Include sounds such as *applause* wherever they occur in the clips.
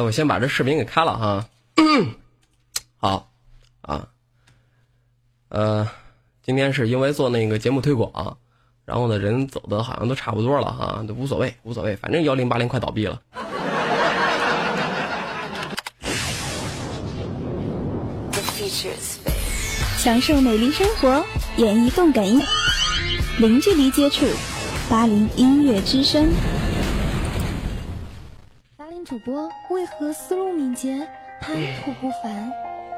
那我先把这视频给开了哈。*clears throat* 好，啊，呃，今天是因为做那个节目推广，然后呢人走的好像都差不多了哈，都无所谓，无所谓，反正幺零八零快倒闭了。享受美丽生活，演绎动感音，零距离接触，八零音乐之声。主播为何思路敏捷，谈吐不凡？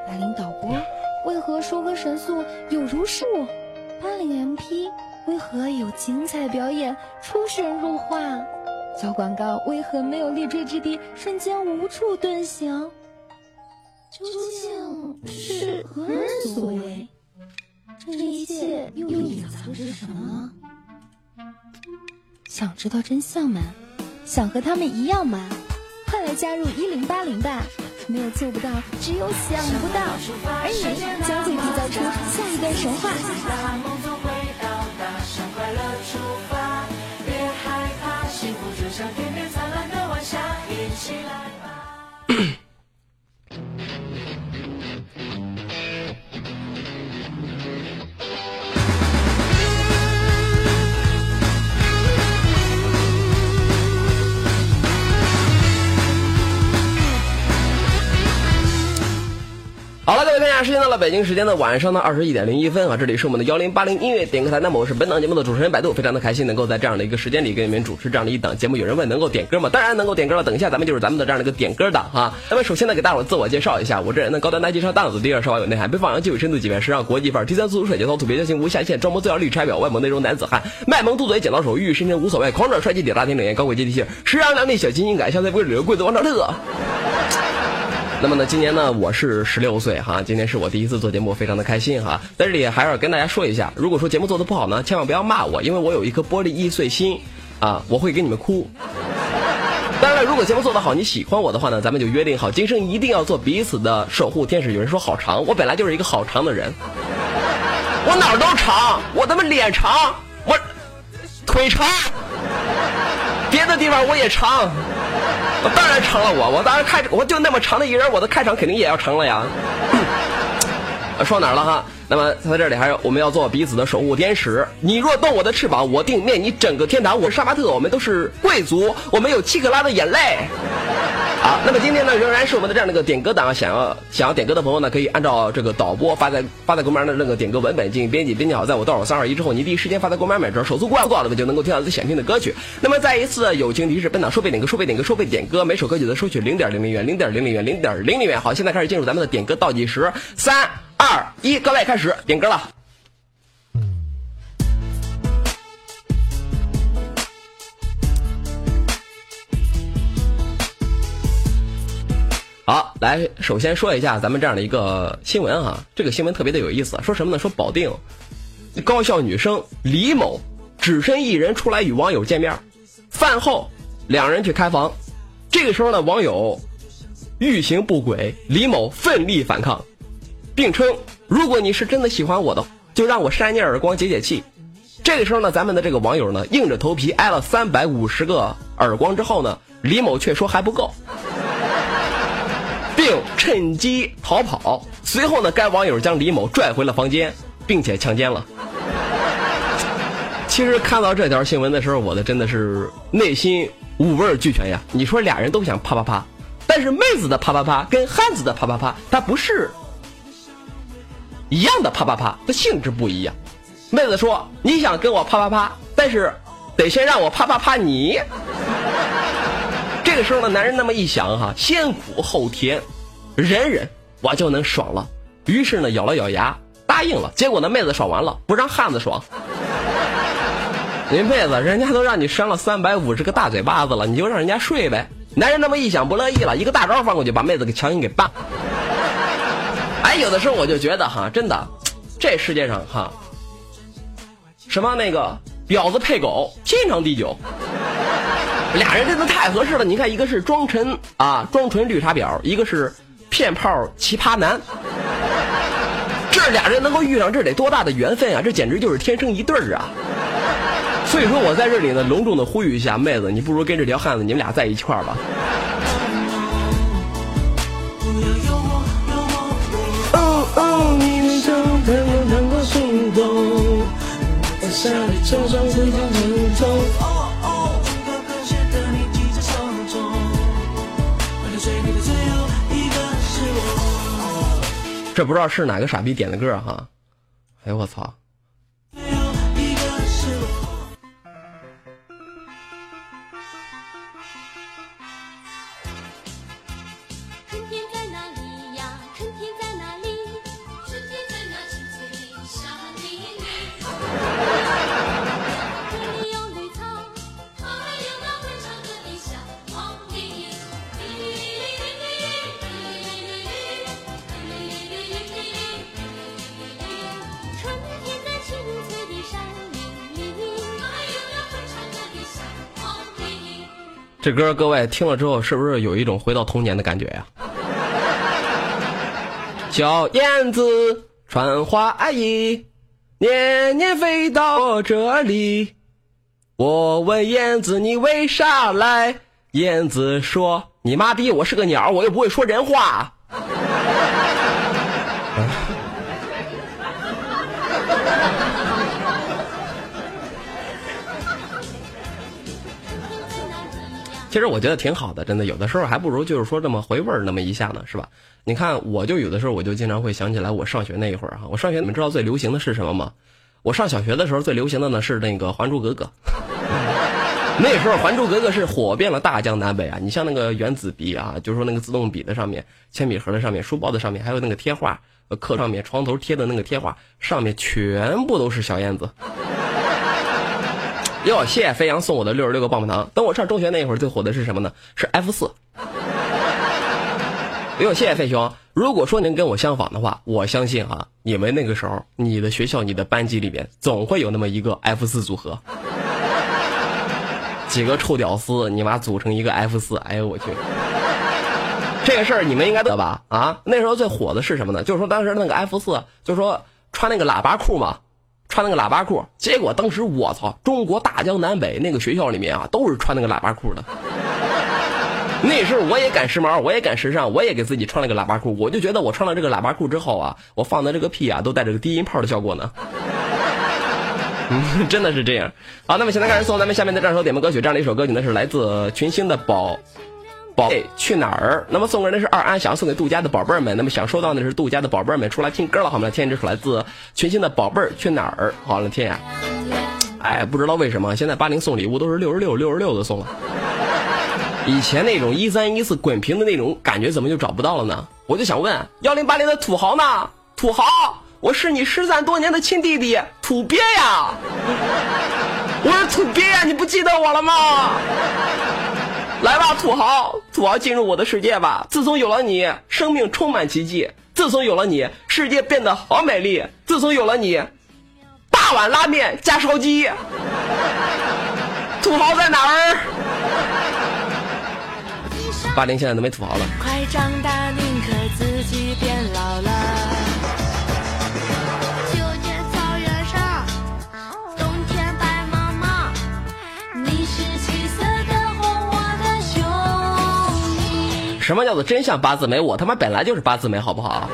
八零导播为何说歌神速有如数？八零 MP 为何有精彩表演，出神入化？小广告为何没有立锥之地，瞬间无处遁形？究竟是何人所为？这一切又隐藏着什么？想知道真相吗？想和他们一样吗？快来加入一零八零吧！没有做不到，只有想不到，而你将会缔造出下一段神话。好了，各位看一下，时间到了北京时间的晚上的二十一点零一分啊，这里是我们的幺零八零音乐点歌台，那么我是本档节目的主持人百度，非常的开心能够在这样的一个时间里给你们主持这样的一档节目。有人问能够点歌吗？当然能够点歌了，等一下咱们就是咱们的这样的一个点歌档哈。那么首先呢，给大伙自我介绍一下，我这人呢高端大气上档次，第二稍微有内涵，被放羊具有深度，几面时尚国际范儿，第三速度帅节操，土鳖交情无下限，装模作样绿茶婊，外萌内容男子汉，卖萌嘟嘴剪刀手，玉玉深深无所谓，狂拽帅气屌大天冷艳高贵接地气，时尚靓丽小清新感，香菜不会旅游贵族王兆特。那么呢，今年呢我是十六岁哈，今天是我第一次做节目，非常的开心哈。在这里还要跟大家说一下，如果说节目做的不好呢，千万不要骂我，因为我有一颗玻璃易碎心啊，我会给你们哭。当然了，如果节目做得好，你喜欢我的话呢，咱们就约定好，今生一定要做彼此的守护天使。有人说好长，我本来就是一个好长的人，我哪儿都长，我他妈脸长，我腿长，别的地方我也长。我当然成了，我我当然开，我就那么长的一人，我的开场肯定也要成了呀。*coughs* 说哪儿了哈？那么在这里还有我们要做彼此的守护天使。你若动我的翅膀，我定灭你整个天堂。我是杀马特，我们都是贵族，我们有七克拉的眼泪。好，那么今天呢，仍然是我们的这样的一个点歌档。想要想要点歌的朋友呢，可以按照这个导播发在发在公屏上的那个点歌文本进行编辑，编辑好，在我倒数三二一之后，你第一时间发在公屏上买着，手速过了过了，就能够听到自己想听的歌曲。那么再一次友情提示，本档收费点歌，收费点歌，收费点歌，每首歌曲的收取零点零零元，零点零零元，零点零零元。好，现在开始进入咱们的点歌倒计时，三二一，各位开始点歌了。好，来，首先说一下咱们这样的一个新闻哈，这个新闻特别的有意思，说什么呢？说保定高校女生李某只身一人出来与网友见面，饭后两人去开房，这个时候呢，网友欲行不轨，李某奋力反抗，并称如果你是真的喜欢我的，就让我扇你耳光解解气。这个时候呢，咱们的这个网友呢，硬着头皮挨了三百五十个耳光之后呢，李某却说还不够。并趁机逃跑。随后呢，该网友将李某拽回了房间，并且强奸了。其实看到这条新闻的时候，我的真的是内心五味俱全呀。你说俩人都想啪啪啪，但是妹子的啪啪啪跟汉子的啪啪啪，它不是一样的啪啪啪，它性质不一样。妹子说你想跟我啪啪啪，但是得先让我啪啪啪你。*laughs* 这个时候呢，男人那么一想哈，先苦后甜。忍忍，我就能爽了。于是呢，咬了咬牙，答应了。结果呢，妹子爽完了，不让汉子爽。你妹子，人家都让你扇了三百五十个大嘴巴子了，你就让人家睡呗。男人那么一想，不乐意了，一个大招放过去，把妹子给强行给办。哎，有的时候我就觉得哈，真的，这世界上哈，什么那个婊子配狗，天长地久。俩人真的太合适了。你看，一个是装纯啊，装纯绿茶婊，一个是。骗炮奇葩男。这俩人能够遇上，这得多大的缘分啊！这简直就是天生一对儿啊！所以说我在这里呢，隆重的呼吁一下，妹子，你不如跟这条汉子，你们俩在一块儿吧。心动，这不知道是哪个傻逼点的歌哈？哎呦我操！这歌各位听了之后，是不是有一种回到童年的感觉呀？*laughs* 小燕子穿花衣，年年飞到我这里。我问燕子你为啥来？燕子说：“你妈逼，我是个鸟，我又不会说人话。”其实我觉得挺好的，真的，有的时候还不如就是说这么回味儿那么一下呢，是吧？你看，我就有的时候我就经常会想起来我上学那一会儿哈，我上学你们知道最流行的是什么吗？我上小学的时候最流行的呢是那个《还珠格格》，*laughs* 那时候《还珠格格》是火遍了大江南北啊！你像那个原子笔啊，就是说那个自动笔的上面、铅笔盒的上面、书包的上面，还有那个贴画，课上面床头贴的那个贴画上面全部都是小燕子。哟，谢谢飞扬送我的六十六个棒棒糖。等我上中学那会儿，最火的是什么呢？是 F 四。哟，谢谢飞熊。如果说您跟我相仿的话，我相信啊，你们那个时候，你的学校、你的班级里边，总会有那么一个 F 四组合。几个臭屌丝，你妈组成一个 F 四，哎呦我去！这个事儿你们应该得吧？啊，那时候最火的是什么呢？就是说当时那个 F 四，就是说穿那个喇叭裤嘛。穿那个喇叭裤，结果当时我操，中国大江南北那个学校里面啊，都是穿那个喇叭裤的。*laughs* 那时候我也赶时髦，我也赶时尚，我也给自己穿了个喇叭裤。我就觉得我穿了这个喇叭裤之后啊，我放的这个屁啊，都带着个低音炮的效果呢。*laughs* 真的是这样。好，那么现在开始送咱们下面的这首点播歌曲，这样的一首歌曲呢是来自群星的宝。宝贝去哪儿？那么送给的是二安，想要送给杜家的宝贝儿们。那么想收到的是杜家的宝贝儿们出来听歌了，好吗？听这首来自群星的宝贝儿去哪儿？好了，天呀！哎，不知道为什么现在八零送礼物都是六十六六十六的送了，以前那种一三一四滚屏的那种感觉怎么就找不到了呢？我就想问幺零八零的土豪呢？土豪，我是你失散多年的亲弟弟土鳖呀！我是土鳖呀，你不记得我了吗？来吧，土豪，土豪进入我的世界吧！自从有了你，生命充满奇迹；自从有了你，世界变得好美丽；自从有了你，大碗拉面加烧鸡。土豪在哪儿？八零现在都没土豪了。快长大，宁可自己变什么叫做真相八字眉？我他妈本来就是八字眉，好不好？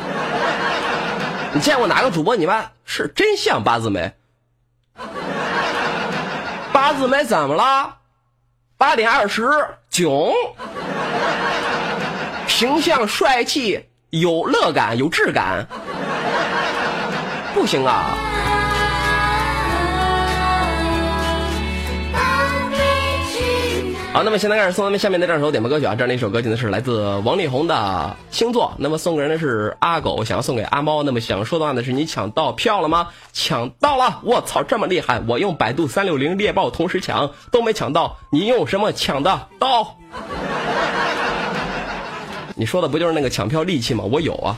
你见过哪个主播你妈是真相八字眉？八字眉怎么了？八点二十，囧，形象帅气，有乐感，有质感，不行啊！好，那么现在开始送咱们下面的这首点播歌曲啊，这样的一首歌曲呢是来自王力宏的星座。那么送给人的是阿狗，想要送给阿猫。那么想说的话呢是你抢到票了吗？抢到了！我操，这么厉害！我用百度三六零猎豹同时抢都没抢到，你用什么抢的到？你说的不就是那个抢票利器吗？我有啊，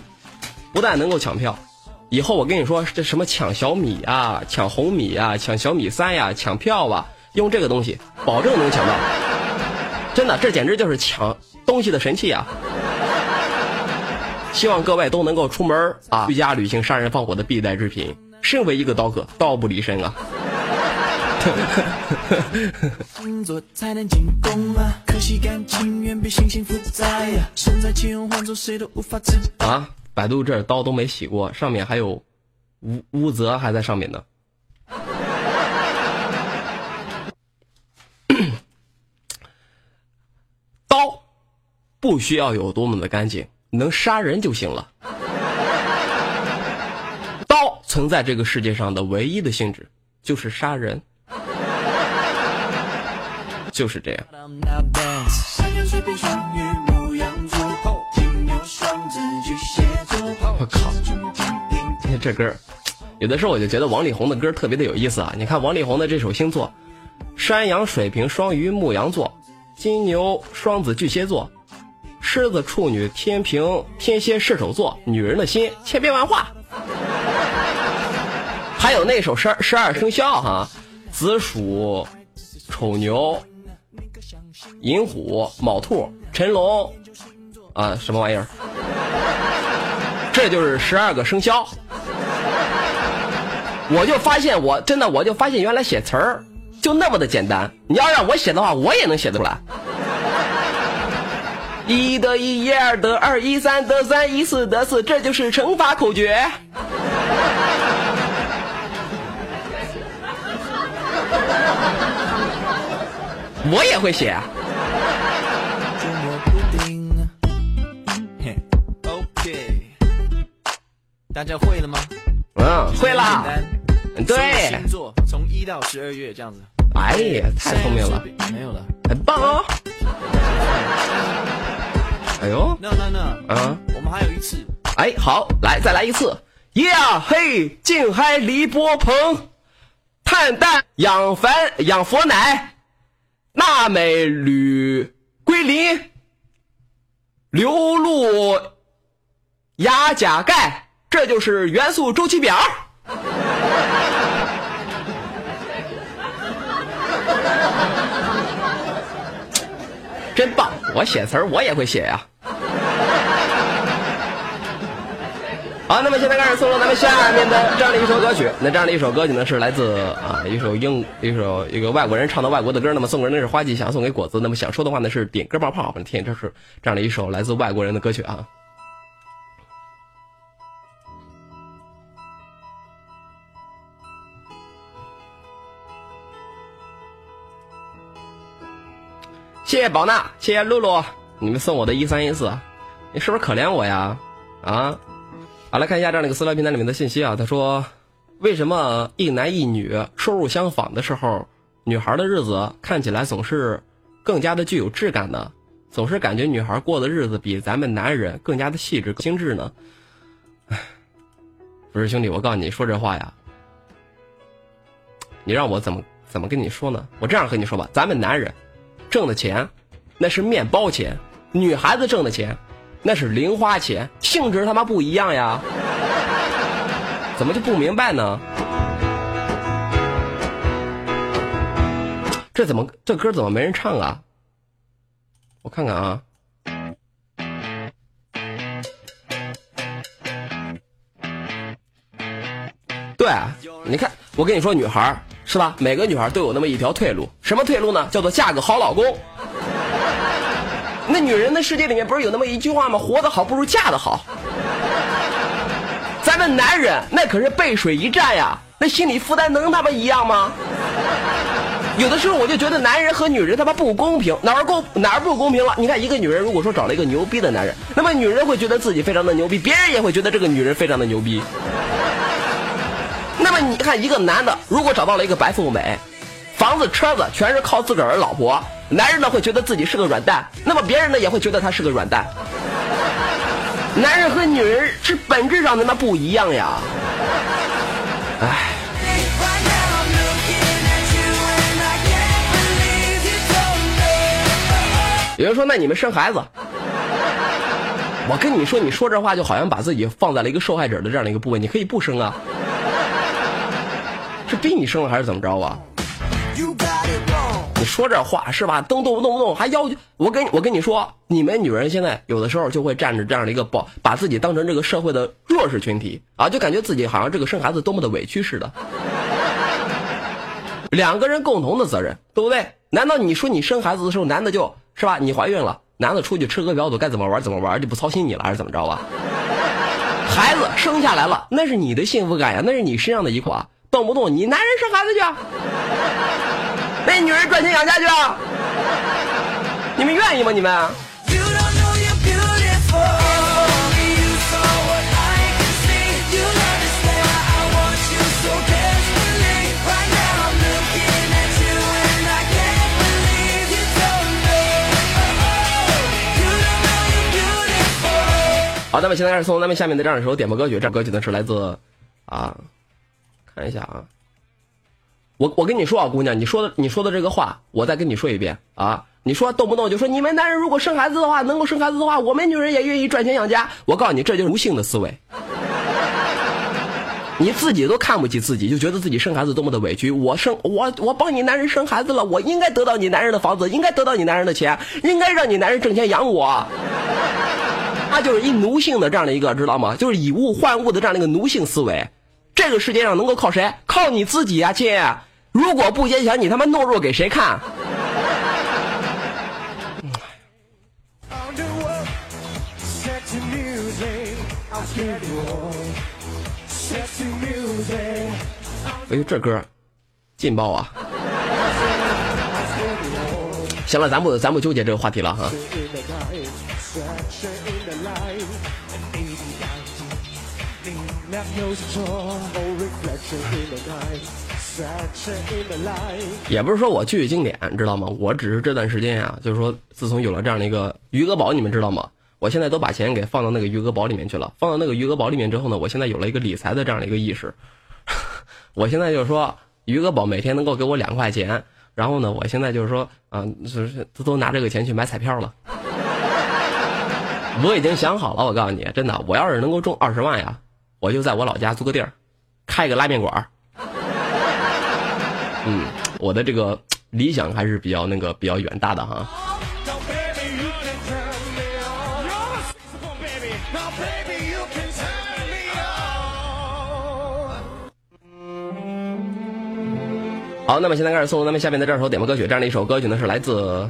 不但能够抢票，以后我跟你说这什么抢小米啊，抢红米啊，抢小米三呀，抢票啊，用这个东西保证能抢到。真的，这简直就是抢东西的神器啊！希望各位都能够出门啊，居家旅行、杀人放火的必带之品。身为一个刀客，刀不离身啊！啊，百度这刀都没洗过，上面还有污污泽还在上面呢。刀不需要有多么的干净，能杀人就行了。刀存在这个世界上的唯一的性质就是杀人，就是这样。我靠！你看这歌有的时候我就觉得王力宏的歌特别的有意思啊。你看王力宏的这首星座：山羊、水瓶、双鱼、牧羊座、金牛、双子、巨蟹座、狮子、处女、天平、天蝎、射手座。女人的心千变万化。还有那首十二十二生肖哈，子鼠、丑牛、寅虎、卯兔、辰龙，啊，什么玩意儿？这就是十二个生肖。我就发现，我真的我就发现，原来写词儿就那么的简单。你要让我写的话，我也能写得出来。一得一，一二得二，一三得三，一四得四，这就是乘法口诀。我也会写。啊大家会了吗？嗯，会啦。对。星座从一到十二月这样子。哎呀，太聪明了。没有了。很棒哦。*laughs* 哎呦。No no no。啊。我们还有一次。哎，好，来再来一次。Yeah，嘿，静海李波鹏，碳氮氧凡氧佛奶，钠镁铝硅磷，硫氯氩钾钙，这就是元素周期表。真棒！我写词儿我也会写呀。好，那么现在开始送上咱们下面的这样的一首歌曲。那这样的一首歌曲呢，是来自啊一首英一首一个外国人唱的外国的歌。那么送给人的是花季，想送给果子。那么想说的话呢是点歌冒泡。我们听这是这样的一首来自外国人的歌曲啊。谢谢宝娜，谢谢露露，你们送我的一三一四，你是不是可怜我呀？啊？好，来看一下这样的一个私聊平台里面的信息啊。他说，为什么一男一女收入相仿的时候，女孩的日子看起来总是更加的具有质感呢？总是感觉女孩过的日子比咱们男人更加的细致、精致呢？唉，不是兄弟，我告诉你说这话呀，你让我怎么怎么跟你说呢？我这样和你说吧，咱们男人挣的钱那是面包钱，女孩子挣的钱。那是零花钱，性质他妈不一样呀！怎么就不明白呢？这怎么这歌怎么没人唱啊？我看看啊。对，你看，我跟你说，女孩是吧？每个女孩都有那么一条退路，什么退路呢？叫做嫁个好老公。那女人的世界里面不是有那么一句话吗？活得好不如嫁得好。咱们男人那可是背水一战呀，那心理负担能他妈一样吗？有的时候我就觉得男人和女人他妈不公平，哪儿公哪儿不公平了？你看一个女人如果说找了一个牛逼的男人，那么女人会觉得自己非常的牛逼，别人也会觉得这个女人非常的牛逼。那么你看一个男的如果找到了一个白富美，房子车子全是靠自个儿老婆。男人呢会觉得自己是个软蛋，那么别人呢也会觉得他是个软蛋。*laughs* 男人和女人是本质上他妈不一样呀！唉。有人说：“那你们生孩子？”我跟你说，你说这话就好像把自己放在了一个受害者的这样的一个部位，你可以不生啊。是逼你生了还是怎么着啊？你说这话是吧？动动动不动还要求我跟我跟你说，你们女人现在有的时候就会站着这样的一个把把自己当成这个社会的弱势群体啊，就感觉自己好像这个生孩子多么的委屈似的。*laughs* 两个人共同的责任，对不对？难道你说你生孩子的时候，男的就是吧？你怀孕了，男的出去吃喝嫖赌该怎么玩怎么玩，就不操心你了，还是怎么着啊？孩子生下来了，那是你的幸福感呀，那是你身上的一块，动不动你男人生孩子去啊，那女人赚钱养家去啊，你们愿意吗？你们.好，那么现在开始送咱们下面的这样一首点播歌曲，这歌曲呢是来自啊，看一下啊，我我跟你说啊，姑娘，你说的你说的这个话，我再跟你说一遍啊，你说动不动就说你们男人如果生孩子的话，能够生孩子的话，我们女人也愿意赚钱养家。我告诉你，这就是奴性的思维。*laughs* 你自己都看不起自己，就觉得自己生孩子多么的委屈。我生我我帮你男人生孩子了，我应该得到你男人的房子，应该得到你男人的钱，应该让你男人挣钱养我。*laughs* 他就是一奴性的这样的一个，知道吗？就是以物换物的这样的一个奴性思维。这个世界上能够靠谁？靠你自己呀、亲！如果不坚强，你他妈懦弱给谁看？哎呦，这歌劲爆啊！行了，咱不咱不纠结这个话题了哈。Left nose draw, no reflection in the night. Sunshine in the light. 也不是说我巨经典，知道吗？我只是这段时间呀、就是说，自从有了这样的一个余额宝，你们知道吗？我现在都把钱给放到那个余额宝里面去了。放到那个余额宝里面之后呢，我现在有了一个理财的这样的一个意识。*laughs* 我现在就是说，余额宝每天能够给我两块钱，然后呢，我现在就是说，啊、就是都都拿这个钱去买彩票了。*laughs* 我已经想好了，我告诉你，真的，我要是能够中二十万呀，我就在我老家租个地儿，开个拉面馆儿。嗯，我的这个理想还是比较那个比较远大的哈。好，那么现在开始送咱们下面的这首点播歌曲，这样的一首歌曲呢是来自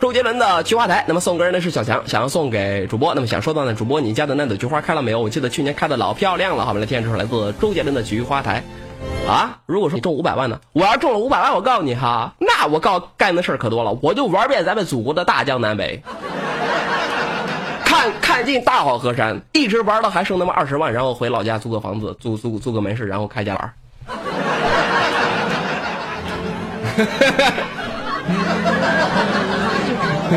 周杰伦的《菊花台》。那么送歌人呢是小强，想要送给主播。那么想说到呢，主播你家的那朵菊花开了没有？我记得去年开的老漂亮了。好，我们来听这首来自周杰伦的《菊花台》。啊，如果说你中五百万呢，我要中了五百万，我告诉你哈，那我告干的事可多了，我就玩遍咱们祖国的大江南北，看看尽大好河山，一直玩到还剩那么二十万，然后回老家租个房子，租租租个门市，然后开家玩 *laughs* 柔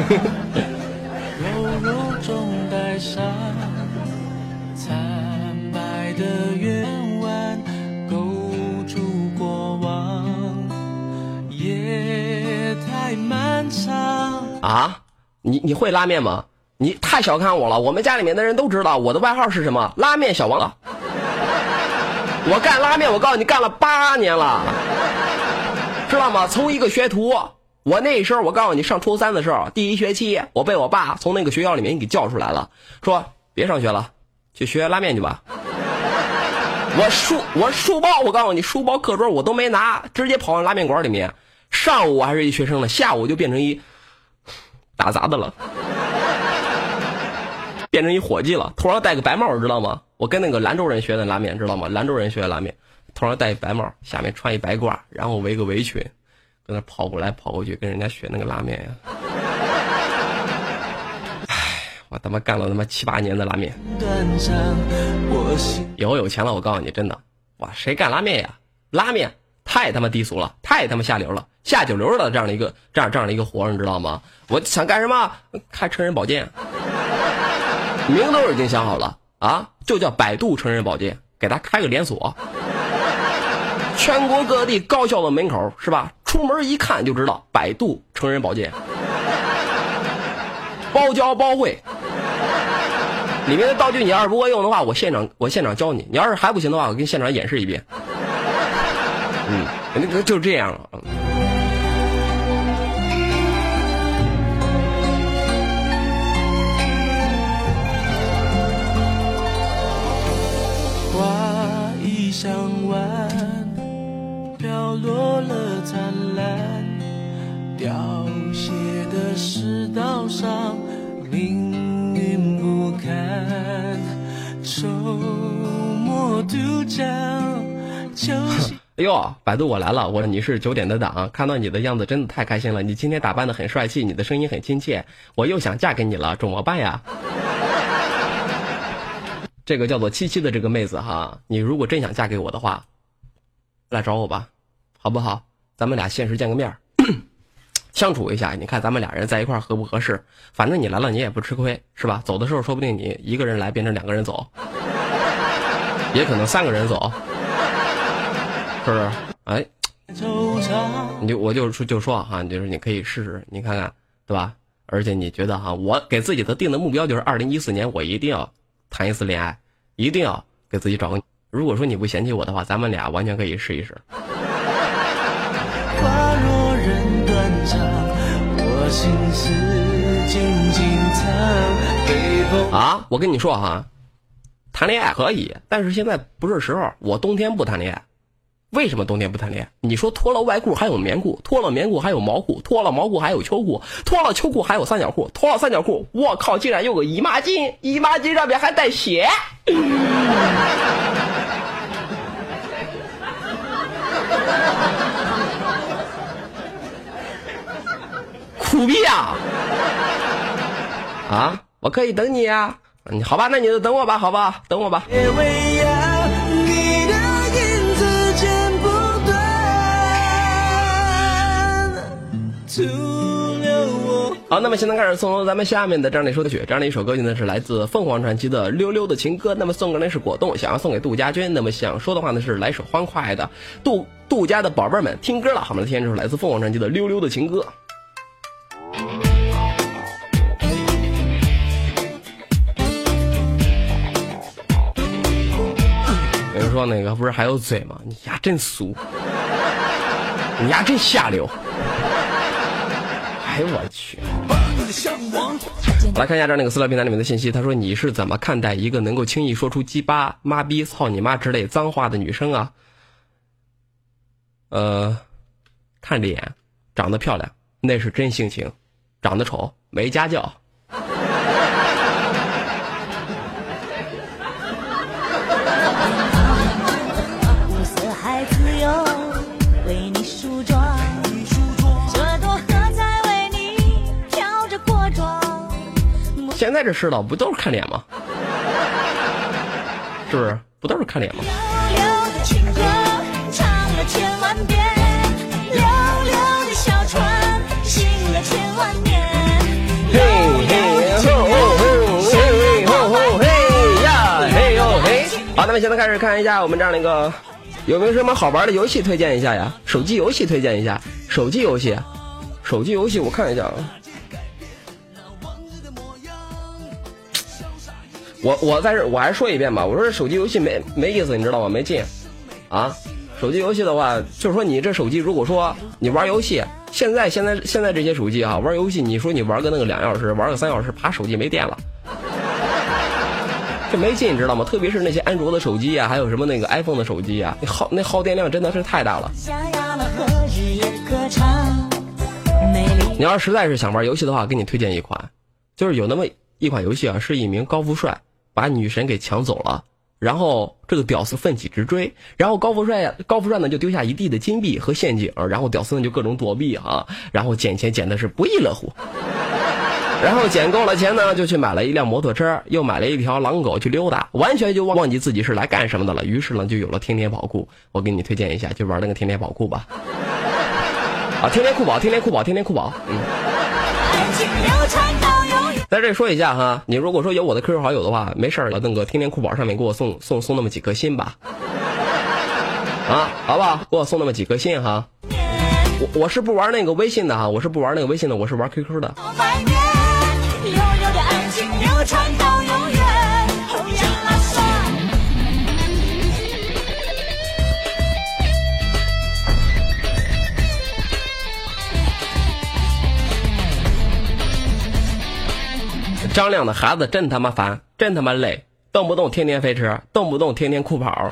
柔中带上惨白的圆弯，勾住过往，夜太漫长啊，你你会拉面吗？你太小看我了，我们家里面的人都知道我的外号是什么，拉面小王。*laughs* 我干拉面，我告诉你，干了八年了，知道吗？从一个学徒，我那时候我告诉你，上初三的时候，第一学期，我被我爸从那个学校里面给叫出来了，说别上学了，去学拉面去吧。*laughs* 我书我书包，我告诉你，书包课桌我都没拿，直接跑到拉面馆里面。上午我还是一学生呢，下午就变成一打杂的了，*laughs* 变成一伙计了，头上戴个白帽，知道吗？我跟那个兰州人学的拉面，知道吗？兰州人学的拉面，头上戴一白帽，下面穿一白褂，然后围个围裙，跟那跑过来跑过去，跟人家学那个拉面呀。唉，我他妈干了他妈七八年的拉面，以后有钱了，我告诉你，真的，哇，谁干拉面呀？拉面太他妈低俗了，太他妈下流了，下九流的这样的一个这样这样的一个活，你知道吗？我想干什么？开成人保健，名都已经想好了啊，就叫百度成人保健，给他开个连锁，全国各地高校的门口是吧？出门一看就知道百度成人保健，*laughs* 包教包会。里面的道具你要是不会用的话，我现场我现场教你。你要是还不行的话，我给你现场演示一遍。嗯，那个就这样了。嗯花已香落了灿烂，凋谢的世道上，命运不堪。周末度假，*laughs* 哎呦，百度我来了，我说你是九点的档，看到你的样子真的太开心了，你今天打扮的很帅气，你的声音很亲切，我又想嫁给你了，怎么办呀？*laughs* 这个叫做七七的这个妹子哈，你如果真想嫁给我的话，来找我吧，好不好？咱们俩现实见个面 *clears throat* 相处一下，你看咱们俩人在一块合不合适？反正你来了，你也不吃亏，是吧？走的时候说不定你一个人来变成两个人走，*laughs* 也可能三个人走，是不是？哎，你就我就说就说哈，就是你可以试试，你看看，对吧？而且你觉得哈，我给自己的定的目标就是二零一四年我一定要谈一次恋爱，一定要给自己找个。如果说你不嫌弃我的话，咱们俩完全可以试一试。心事静静藏啊，我跟你说哈，谈恋爱可以，但是现在不是时候。我冬天不谈恋爱，为什么冬天不谈恋爱？你说脱了外裤还有棉裤，脱了棉裤还有毛裤，脱了毛裤还有秋裤，脱了秋裤还有三角裤，脱了三角裤，我靠，竟然有个姨妈巾，姨妈巾上面还带血。苦逼呀！啊，我可以等你呀。你好吧，那你就等我吧，好吧，等我吧。好，那么现在开始送出咱们下面的这样的一首歌曲，这样的一首歌曲呢是来自凤凰传奇的《溜溜的情歌》。那么送给呢是果冻，想要送给杜家军。那么想说的话呢是来首欢快的，杜杜家的宝贝们听歌了。好，我们来听这首来自凤凰传奇的《溜溜的情歌》。那个不是还有嘴吗？你丫真俗，你丫真下流。哎呦我去！来看一下这儿那个私聊平台里面的信息，他说你是怎么看待一个能够轻易说出鸡巴、妈逼、操你妈之类脏话的女生啊？呃，看脸，长得漂亮那是真性情，长得丑没家教。现在这世道不都是看脸吗？是不是？不都是看脸吗？好，那么现在开始看一下我们这样的一个有没有什么好玩的游戏推荐一下呀？手机游戏推荐一下，手机游戏，手机游戏我看一下啊。我我在这我还说一遍吧，我说这手机游戏没没意思，你知道吗？没劲，啊，手机游戏的话，就是说你这手机如果说你玩游戏，现在现在现在这些手机啊，玩游戏，你说你玩个那个两小时，玩个三小时，啪，手机没电了，这没劲，你知道吗？特别是那些安卓的手机啊，还有什么那个 iPhone 的手机啊，那耗那耗电量真的是太大了。你要是实在是想玩游戏的话，给你推荐一款，就是有那么一款游戏啊，是一名高富帅把女神给抢走了，然后这个屌丝奋起直追，然后高富帅，高富帅呢就丢下一地的金币和陷阱，然后屌丝呢就各种躲避啊，然后捡钱捡的是不亦乐乎。然后捡够了钱呢，就去买了一辆摩托车，又买了一条狼狗去溜达，完全就忘记自己是来干什么的了。于是呢，就有了天天跑酷。我给你推荐一下，就玩那个天天跑酷吧。啊，天天酷跑，天天酷跑，天天酷跑。嗯，在这说一下哈，你如果说有我的 QQ 好友的话，没事儿了，那个天天酷宝上面给我送送送那么几颗心吧。啊，好不好？给我送那么几颗心哈。我我是不玩那个微信的哈，我是不玩那个微信的，我是玩 QQ 的。百年，悠悠的爱情流传到张亮的孩子真他妈烦，真他妈累，动不动天天飞车，动不动天天酷跑，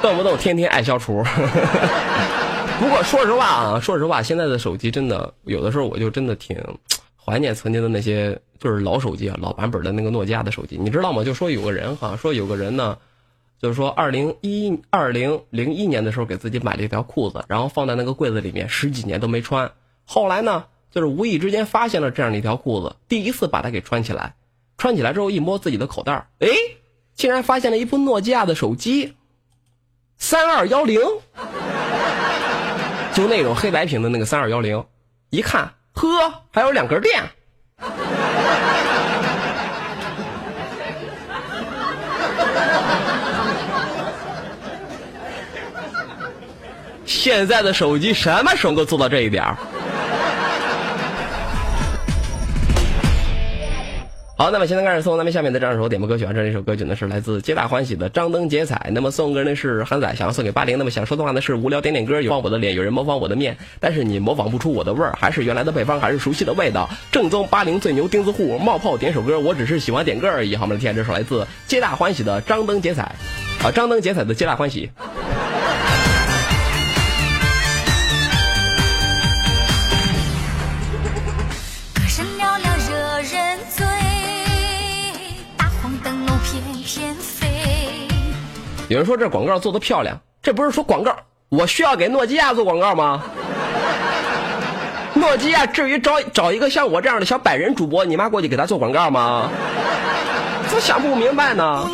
动不动天天爱消除。*laughs* 不过说实话啊，说实话，现在的手机真的有的时候我就真的挺怀念曾经的那些就是老手机啊，老版本的那个诺基亚的手机。你知道吗？就说有个人哈，说有个人呢，就是说二零一二零零一年的时候给自己买了一条裤子，然后放在那个柜子里面十几年都没穿。后来呢，就是无意之间发现了这样的一条裤子，第一次把它给穿起来，穿起来之后一摸自己的口袋儿，哎，竟然发现了一部诺基亚的手机，三二幺零，就那种黑白屏的那个三二幺零，一看，呵，还有两根电。*laughs* 现在的手机什么时候能够做到这一点儿？好，那么现在开始送咱们下面的这样一首点播歌曲啊，这一首歌曲呢是来自皆大欢喜的张灯结彩。那么送歌呢是韩仔，想要送给八零。那么想说的话呢是无聊点点歌，有放我的脸，有人模仿我的面，但是你模仿不出我的味儿，还是原来的配方，还是熟悉的味道。正宗八零最牛钉子户，冒泡点首歌，我只是喜欢点歌而已。好，我们来听这首来自皆大欢喜的张灯结彩啊，张灯结彩的皆大欢喜。有人说这广告做的漂亮，这不是说广告，我需要给诺基亚做广告吗？诺基亚至于找找一个像我这样的小百人主播，你妈过去给他做广告吗？这想不明白呢。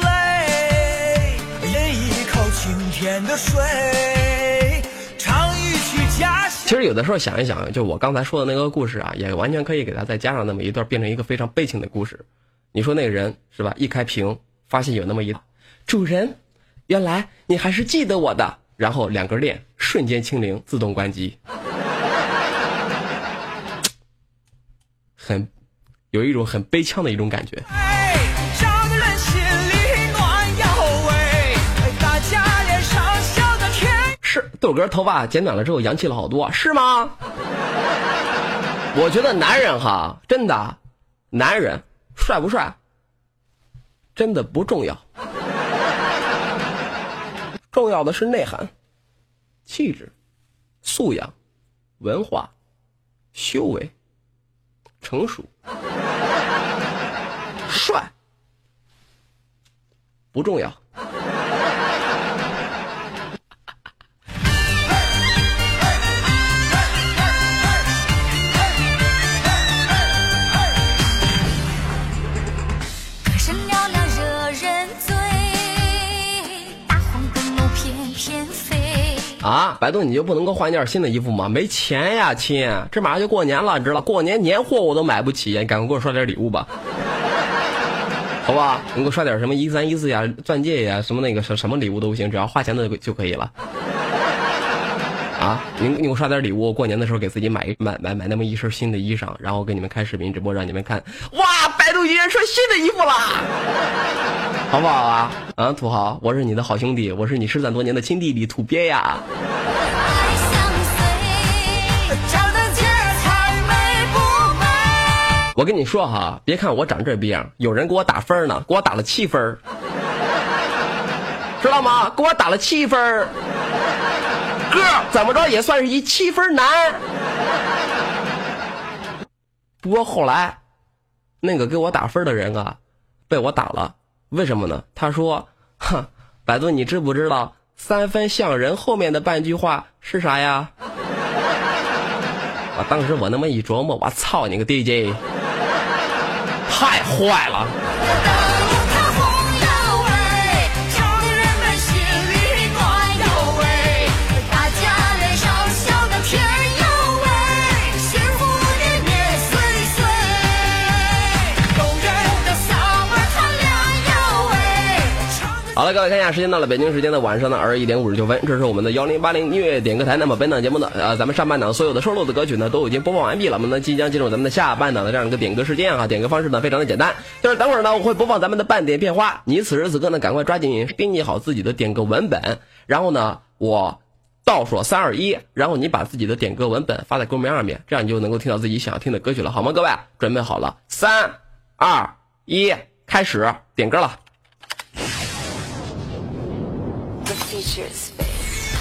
其实有的时候想一想，就我刚才说的那个故事啊，也完全可以给他再加上那么一段，变成一个非常悲情的故事。你说那个人是吧？一开屏发现有那么一主人，原来你还是记得我的。然后两根链瞬间清零，自动关机，很有一种很悲怆的一种感觉。是豆哥头发剪短了之后洋气了好多，是吗？我觉得男人哈，真的，男人帅不帅，真的不重要，重要的是内涵、气质、素养、文化、修为、成熟、帅，不重要。百度你就不能够换件新的衣服吗？没钱呀，亲，这马上就过年了，你知道，过年年货我都买不起，你赶快给我刷点礼物吧，好吧？你给我刷点什么一三一四呀、钻戒呀，什么那个什什么礼物都行，只要花钱的就可以了。啊，你你给我刷点礼物，过年的时候给自己买一买买买那么一身新的衣裳，然后给你们开视频直播，让你们看，哇，百度居然穿新的衣服啦，好不好啊？啊，土豪，我是你的好兄弟，我是你失散多年的亲弟弟土鳖呀。我跟你说哈，别看我长这逼样，有人给我打分呢，给我打了七分知道吗？给我打了七分哥怎么着也算是一七分男。不过后来，那个给我打分的人啊，被我打了，为什么呢？他说：“哼，百度，你知不知道三分像人后面的半句话是啥呀？” *laughs* 我当时我那么一琢磨，我操你个 DJ，太坏了！了，各位看一下，时间到了北京时间的晚上的二十一点五十九分，这是我们的幺零八零音乐点歌台。那么本档节目呢，呃，咱们上半档所有的收录的歌曲呢，都已经播放完毕了。我们呢，即将进入咱们的下半档的这样一个点歌时间啊。点歌方式呢，非常的简单，就是等会儿呢，我会播放咱们的半点片花，你此时此刻呢，赶快抓紧编辑好自己的点歌文本，然后呢，我倒数三二一，然后你把自己的点歌文本发在公屏上面，这样你就能够听到自己想要听的歌曲了，好吗？各位，准备好了，三二一，开始点歌了。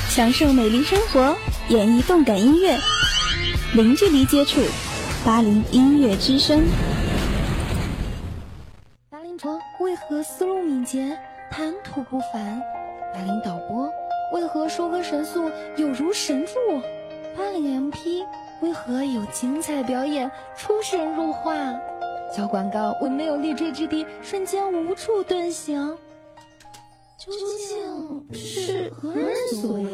享受美丽生活，演绎动感音乐，零距离接触，八零音乐之声。八零卓为何思路敏捷，谈吐不凡？八零导播为何说歌神速，有如神助？八零 MP 为何有精彩表演，出神入化？小广告为没有立锥之地，瞬间无处遁形。究竟是何人所为？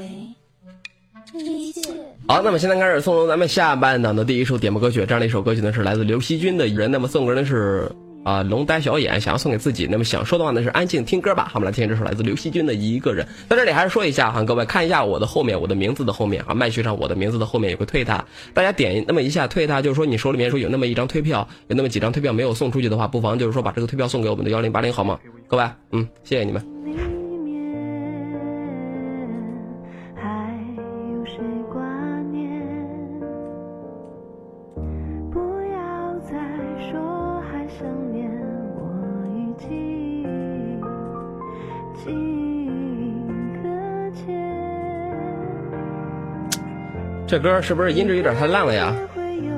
好，那么现在开始送出咱们下半档的第一首点播歌曲，这样的一首歌曲呢是来自刘惜君的《人》，那么送歌的是啊、龙呆小眼，想要送给自己，那么想说的话呢是安静听歌吧。好，我们来听这首来自刘惜君的《一个人》。在这里还是说一下哈，各位看一下我的后面，我的名字的后面啊，麦序上我的名字的后面有个退他，大家点那么一下退他，就是说你手里面说有那么一张退票，有那么几张退票没有送出去的话，不妨就是说把这个退票送给我们的幺零八零好吗？各位，嗯，谢谢你们。这歌是不是音质有点太烂了呀？会有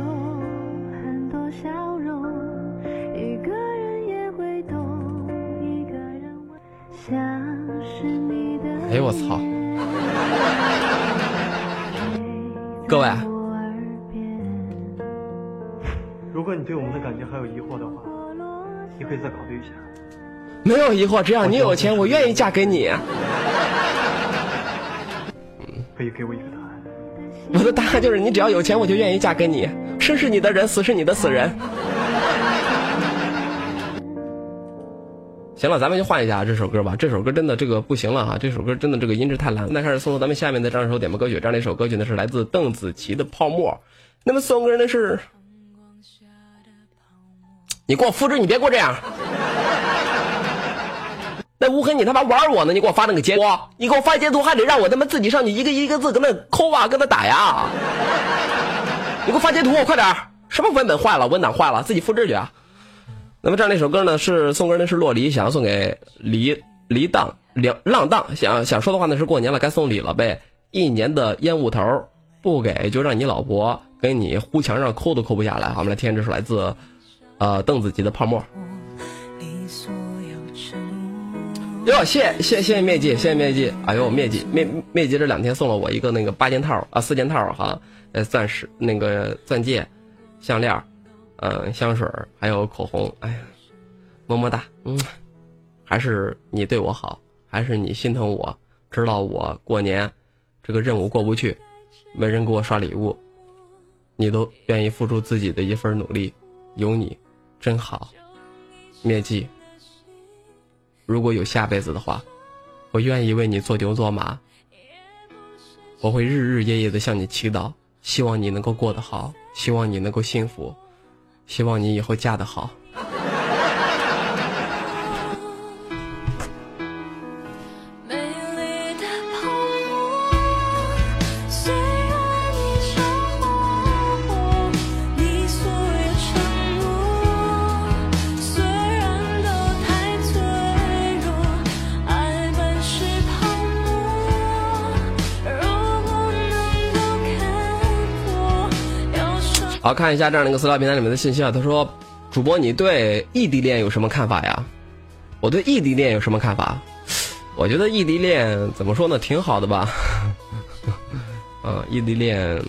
很多笑容，一个人也会懂，一个人会像是你的。哎呦我操！*laughs* 各位在我耳边如果你对我们的感情还有疑惑的话，你可以再考虑一下。没有疑惑，只要你有钱，我愿意嫁给你。可以给我一个。我的答案就是，你只要有钱，我就愿意嫁给你。生是你的人，死是你的死人。行了，咱们就换一下这首歌吧。这首歌真的这个不行了哈，这首歌真的这个音质太烂。那开始送出咱们下面的这样一首点播歌曲，这样的一首歌曲呢是来自邓紫棋的《泡沫》。那么送歌呢是，你给我复制，你别给我这样。那无痕，你他妈玩我呢？你给我发那个截图，你给我发截图，还得让我他妈自己上去一个一个字跟那抠啊，跟那打呀。你给我发截图，快点！什么文本坏了，文档坏了，自己复制去啊。那么这样的一首歌呢，是送歌呢是洛黎，想要送给黎黎荡两浪荡，想想说的话呢是过年了该送礼了呗。一年的烟雾头不给，就让你老婆给你糊墙上抠都抠不下来。好，我们来听这首来自呃邓紫棋的《泡沫》。哟，谢谢谢谢灭迹，谢谢灭迹。哎呦，灭迹灭灭迹这两天送了我一个那个八件套啊，四件套哈，呃，钻石那个钻戒、项链，嗯、香水还有口红。哎呀，么么哒，嗯，还是你对我好，还是你心疼我，知道我过年这个任务过不去，没人给我刷礼物，你都愿意付出自己的一份努力，有你真好，灭迹。如果有下辈子的话，我愿意为你做牛做马，我会日日夜夜的向你祈祷，希望你能够过得好，希望你能够幸福，希望你以后嫁得好。好看一下这样的一个私聊平台里面的信息啊，他说：“主播，你对异地恋有什么看法呀？”我对异地恋有什么看法？我觉得异地恋怎么说呢，挺好的吧。嗯，*laughs* 异地恋，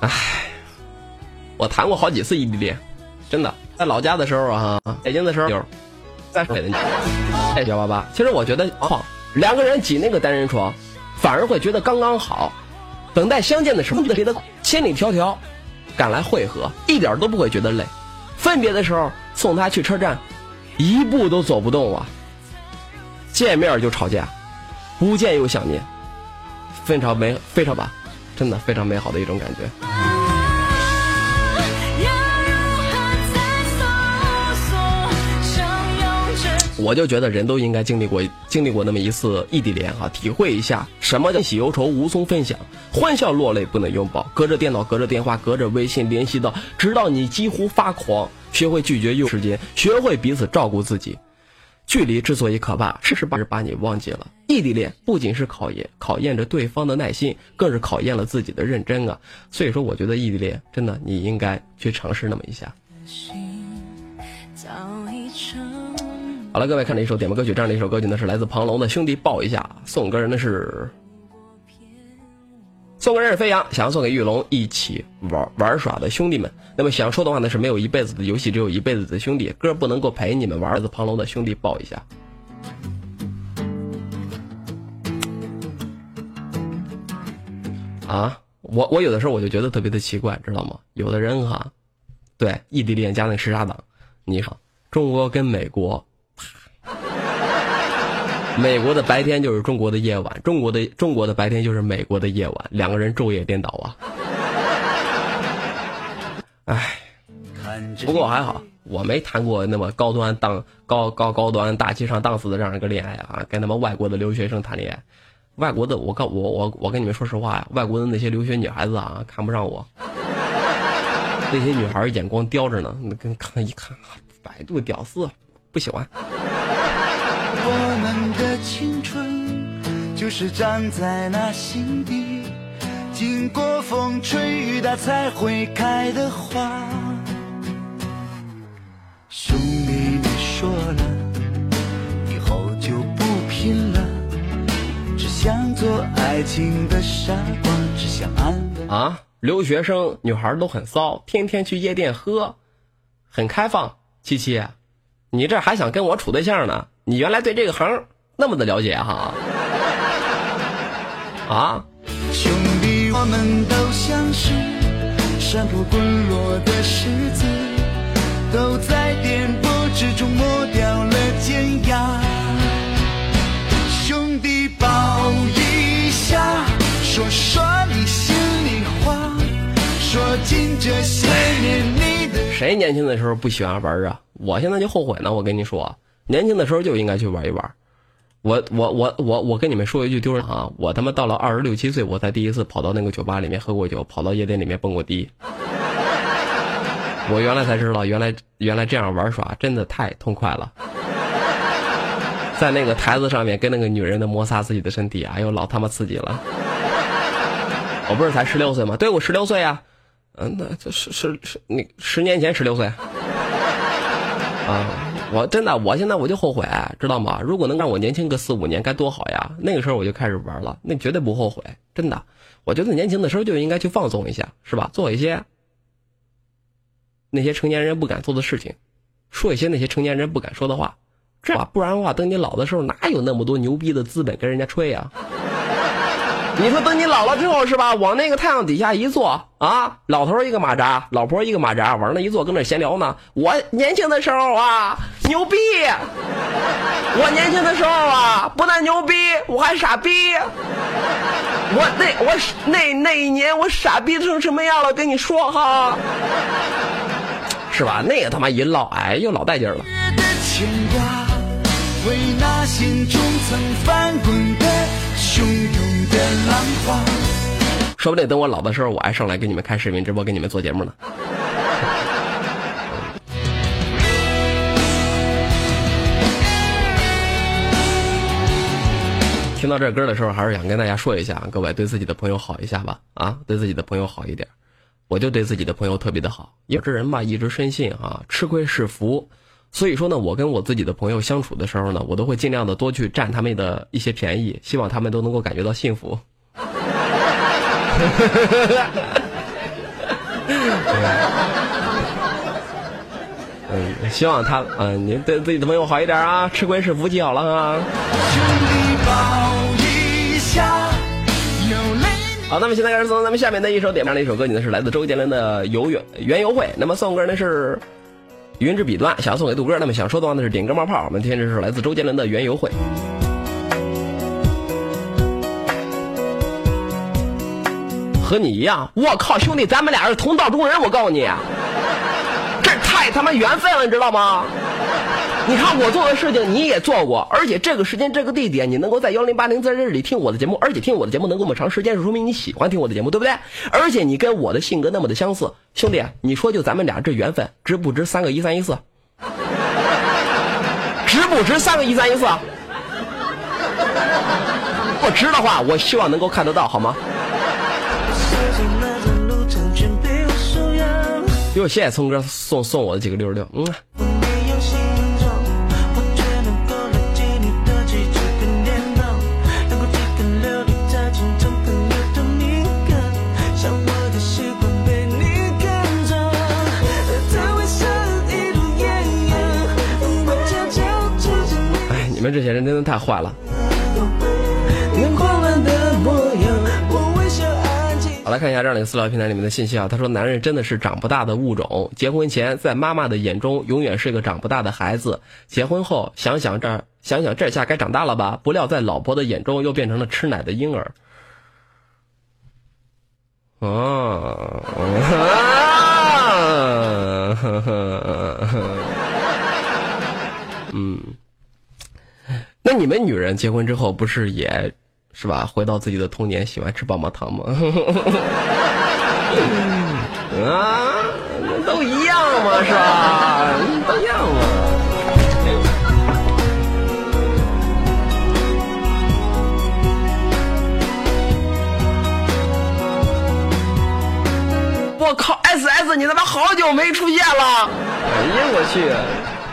唉，我谈过好几次异地恋，真的，在老家的时候啊，北京的时候有，再说给人家，哎，幺八八。其实我觉得，两个人挤那个单人床，反而会觉得刚刚好。等待相见的时候，觉得千里迢迢赶来会合，一点都不会觉得累。分别的时候送他去车站，一步都走不动啊。见面就吵架，不见又想念，非常美，非常吧，真的非常美好的一种感觉。我就觉得人都应该经历过经历过那么一次异地恋哈、体会一下什么叫喜忧愁无从分享，欢笑落泪不能拥抱，隔着电脑，隔着电话，隔着微信联系到，直到你几乎发狂，学会拒绝用时间，学会彼此照顾自己。距离之所以可怕，是是把是把你忘记了。异地恋不仅是考验考验着对方的耐心，更是考验了自己的认真啊。所以说，我觉得异地恋真的你应该去尝试那么一下。早已成好了，各位看了一首点播歌曲，这样的一首歌曲呢是来自庞龙的《兄弟抱一下》，送歌人的是送歌人是飞扬，想要送给玉龙一起玩玩耍的兄弟们。那么想说的话呢是没有一辈子的游戏，只有一辈子的兄弟。歌不能够陪你们玩，来自庞龙的《兄弟抱一下》。啊，我我有的时候我就觉得特别的奇怪，知道吗？有的人哈，对异地恋加那时差党，你好，中国跟美国，美国的白天就是中国的夜晚，中国的中国的白天就是美国的夜晚，两个人昼夜颠倒啊。唉，不过还好，我没谈过那么高端档高高高端大气上档次的这样一个恋爱啊，跟他们外国的留学生谈恋爱。外国的，我告我我我跟你们说实话呀，外国的那些留学女孩子啊，看不上我。那些女孩眼光刁着呢，那跟看一看，百度屌丝，不喜欢。我们的青春就是长在那心底，经过风吹雨打才会开的花。兄弟，你说了，以后就不拼了，只想做爱情的傻瓜，只想安稳。啊，留学生女孩都很骚，天天去夜店喝，很开放。七七，你这还想跟我处对象呢？你原来对这个行那么的了解哈？啊，兄弟，我们都像是山坡滚落的石子，都在颠簸之中磨掉了尖牙。兄弟，抱一下，说说你心里话，说尽这些年你的。谁年轻的时候不喜欢玩啊？我现在就后悔呢。我跟你说，年轻的时候就应该去玩一玩。我我我我我跟你们说一句丢人啊！我他妈到了二十六七岁，我才第一次跑到那个酒吧里面喝过酒，跑到夜店里面蹦过迪。我原来才知道，原来原来这样玩耍真的太痛快了。在那个台子上面跟那个女人的摩擦自己的身体，哎呦老他妈刺激了！我不是才十六岁吗？对，我十六岁啊。嗯，那这是是是，你十年前十六岁啊？我真的，我现在我就后悔，知道吗？如果能让我年轻个四五年，该多好呀！那个时候我就开始玩了，那绝对不后悔，真的。我觉得年轻的时候就应该去放纵一下，是吧？做一些那些成年人不敢做的事情，说一些那些成年人不敢说的话，这样不然的话，等你老的时候哪有那么多牛逼的资本跟人家吹呀？你说等你老了之后是吧？往那个太阳底下一坐啊，老头一个马扎，老婆一个马扎，往那一坐，跟那闲聊呢。我年轻的时候啊，牛逼！我年轻的时候啊，不但牛逼，我还傻逼。我那我那那一年我傻逼成什么样了？跟你说哈，是吧？那个他妈一唠，哎呦老带劲了。为那心中曾翻滚的汹涌的浪花。说不定等我老的时候，我还上来给你们开视频直播，给你们做节目呢。*laughs* 听到这歌的时候，还是想跟大家说一下，各位对自己的朋友好一下吧，啊，对自己的朋友好一点。我就对自己的朋友特别的好，有这人吧，一直深信啊，吃亏是福。所以说呢，我跟我自己的朋友相处的时候呢，我都会尽量的多去占他们的一些便宜，希望他们都能够感觉到幸福。*laughs* 嗯，希望他，嗯，您对自己的朋友好一点啊，吃亏是福，记好了啊。好，那么现在开始送咱们下面的一首点播的一首歌曲呢，是来自周杰伦的《游园园游会》。那么送歌呢是云之彼端，想要送给杜哥。那么想说的话呢是点歌冒泡。我们听这是来自周杰伦的《缘由会》。和你一样，我靠，兄弟，咱们俩是同道中人，我告诉你，这太他妈缘分了，你知道吗？你看我做的事情你也做过，而且这个时间这个地点你能够在幺零八零在这里听我的节目，而且听我的节目能够那么长时间，是说明你喜欢听我的节目，对不对？而且你跟我的性格那么的相似，兄弟，你说就咱们俩这缘分值不值三个一三一四？值不值三个一三一四？不值的话，我希望能够看得到，好吗？哟，谢谢聪哥送送我的几个六十六，嗯你们这些人真的太坏了。好，来看一下这样的一个私聊平台里面的信息啊。他说：“男人真的是长不大的物种，结婚前在妈妈的眼中永远是个长不大的孩子，结婚后想想这想想这下该长大了吧？不料在老婆的眼中又变成了吃奶的婴儿。”哦，嗯，*laughs* 那你们女人结婚之后不是也是吧？回到自己的童年，喜欢吃棒棒糖吗？*laughs* 啊，都一样嘛，是吧？都一样嘛。我靠，S S，你他妈好久没出现了！哎呀，我去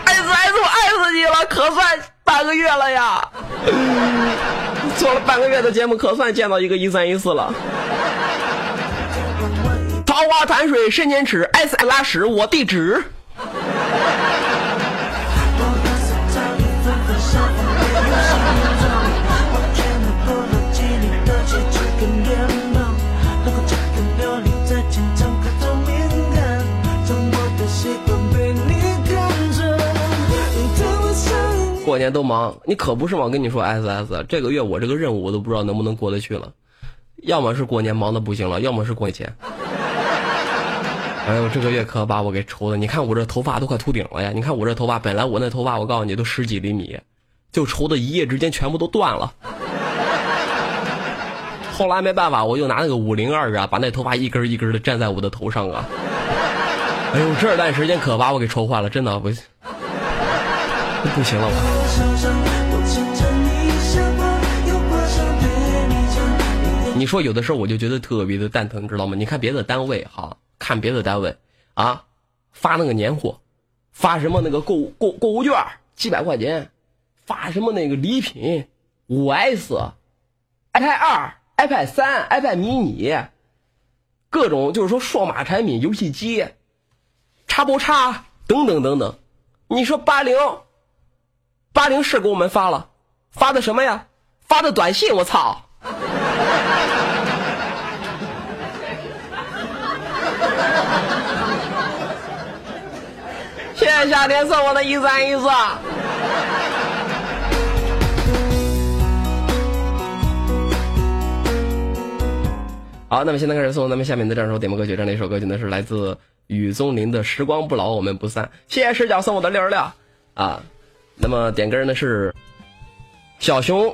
，S S，我爱死你了，可算半个月了呀！做了半个月的节目，可算见到一个一三一四了。桃花潭水深千尺爱死拉屎我地址。过年都忙，你可不是吗？跟你说，S S，这个月我这个任务我都不知道能不能过得去了，要么是过年忙的不行了，要么是过年前。哎呦，这个月可把我给愁的！你看我这头发都快秃顶了呀！你看我这头发，本来我那头发我告诉你都十几厘米，就愁的一夜之间全部都断了。后来没办法，我就拿那个五零二啊，把那头发一根一根的粘在我的头上啊。哎呦，这段时间可把我给愁坏了，真的我不行了我。你说有的时候我就觉得特别的蛋疼，知道吗？你看别的单位哈，看别的单位啊，发那个年货，发什么那个购购购物券几百块钱，发什么那个礼品五 S、iPad 二、iPad 三、iPad mini，各种就是说数码产品、游戏机、叉不叉等等等等。你说八零，八零是给我们发了，发的什么呀？发的短信，我操！谢谢夏天送我的一三一四。好，那么现在开始送咱们下面的这首点播歌曲，这样的一首歌曲呢是来自雨宗林的《时光不老，我们不散》。谢谢视角送我的六十六啊。那么点歌人呢是小熊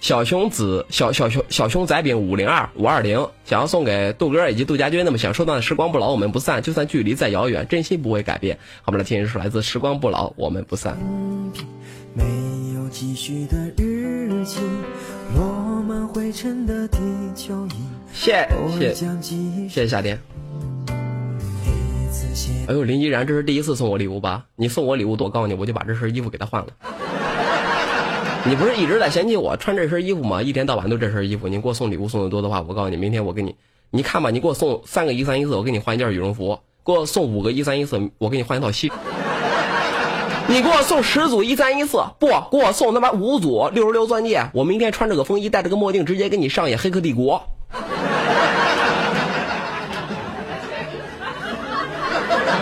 小熊子小小熊小熊仔饼五零二五二零，想要送给杜哥以及杜家军。那么想收到的《时光不老，我们不散》，就算距离再遥远，真心不会改变。好，我们来听一首来自《时光不老，我们不散》。没有积蓄的日记，落满灰尘的地球仪，谢谢谢谢夏天。哎呦，林依然，这是第一次送我礼物吧？你送我礼物，我告诉你，我就把这身衣服给他换了。你不是一直在嫌弃我穿这身衣服吗？一天到晚都这身衣服。你给我送礼物送的多的话，我告诉你，明天我给你，你看吧，你给我送三个一三一四，我给你换一件羽绒服；给我送五个一三一四，我给你换一套西。你给我送十组一三一四，不给我送他妈五组六十六钻戒，我明天穿着个风衣，戴着个墨镜，直接给你上演《黑客帝国》。依然，Are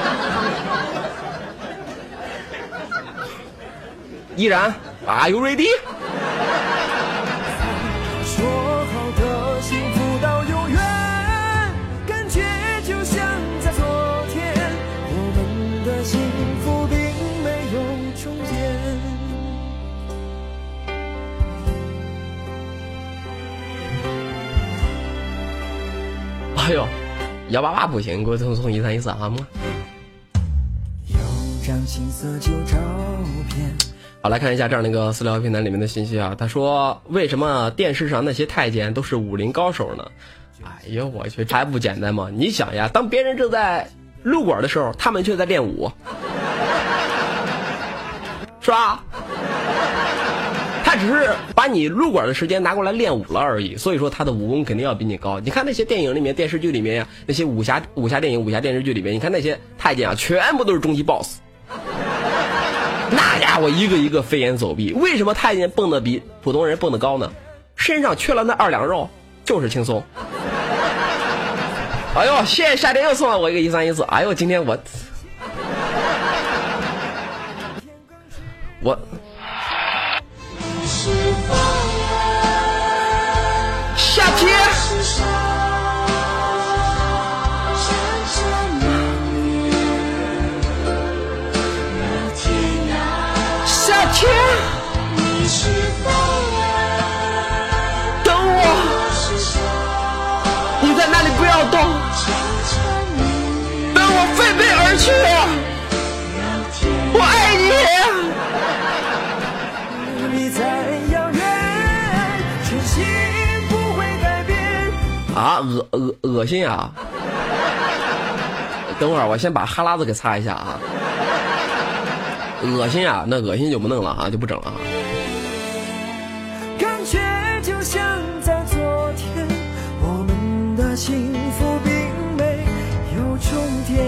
you ready？说好的幸福到永远，感觉就像在昨天，我们的幸福并没有终点。哎呦，幺八八不行，给我送送一三一四好吗？有张青涩旧照片，好，来看一下这样的一个私聊平台里面的信息啊。他说：“为什么电视上那些太监都是武林高手呢？”哎呦我去，这还不简单吗？你想呀，当别人正在撸管的时候，他们却在练武，*laughs* 是吧？他只是把你撸管的时间拿过来练武了而已，所以说他的武功肯定要比你高。你看那些电影里面、电视剧里面呀，那些武侠武侠电影、武侠电视剧里面，你看那些太监啊，全部都是终极 BOSS。那家伙一个一个飞檐走壁，为什么太监蹦得比普通人蹦得高呢？身上缺了那二两肉，就是轻松。哎呦，谢谢夏天又送了我一个一三一四。哎呦，今天我我夏天。恶恶恶心啊！等会儿我先把哈喇子给擦一下啊。恶心啊，那恶心就不弄了啊，就不整了啊。感觉就像在昨天，我们的幸福并没有终点。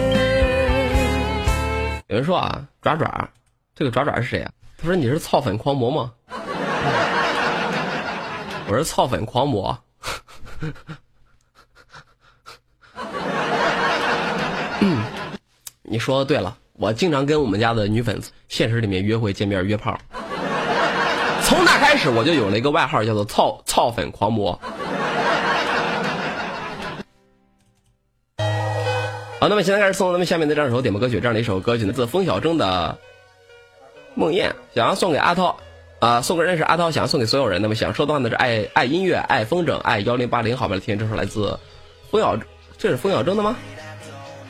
有人说啊，爪爪，这个爪爪是谁啊？他说你是操粉狂魔吗？*laughs* 我是操粉狂魔。嗯，你说对了，我经常跟我们家的女粉丝现实里面约会、见面、约炮。从那开始，我就有了一个外号，叫做“操操粉狂魔”。好，那么现在开始送咱们下面的这样一首点播歌曲，这样的一首歌曲呢，自风小征的《梦魇》，想要送给阿涛，啊、送给认识阿涛，想要送给所有人。那么想收的话呢是爱爱音乐、爱风筝、爱幺零八零，好吧，来听这首来自风小，这是风小征的吗？